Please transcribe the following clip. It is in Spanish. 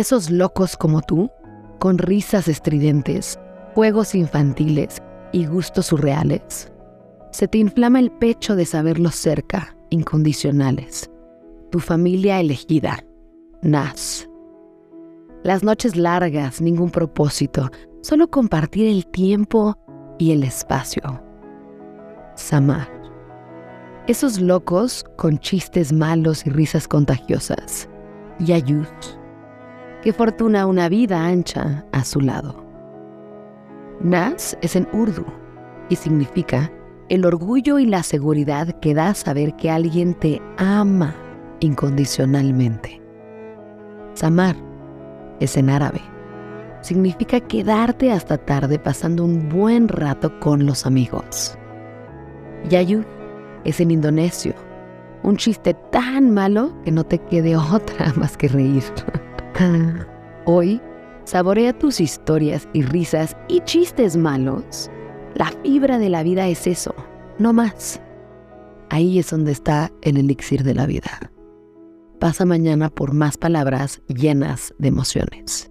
Esos locos como tú, con risas estridentes, juegos infantiles y gustos surreales, se te inflama el pecho de saberlos cerca, incondicionales. Tu familia elegida, Nas. Las noches largas, ningún propósito, solo compartir el tiempo y el espacio. Samar. Esos locos con chistes malos y risas contagiosas. Yayut. Qué fortuna una vida ancha a su lado. Nas es en urdu y significa el orgullo y la seguridad que da saber que alguien te ama incondicionalmente. Samar es en árabe. Significa quedarte hasta tarde pasando un buen rato con los amigos. Yayu es en indonesio. Un chiste tan malo que no te quede otra más que reír. Hoy, saborea tus historias y risas y chistes malos. La fibra de la vida es eso, no más. Ahí es donde está el elixir de la vida. Pasa mañana por más palabras llenas de emociones.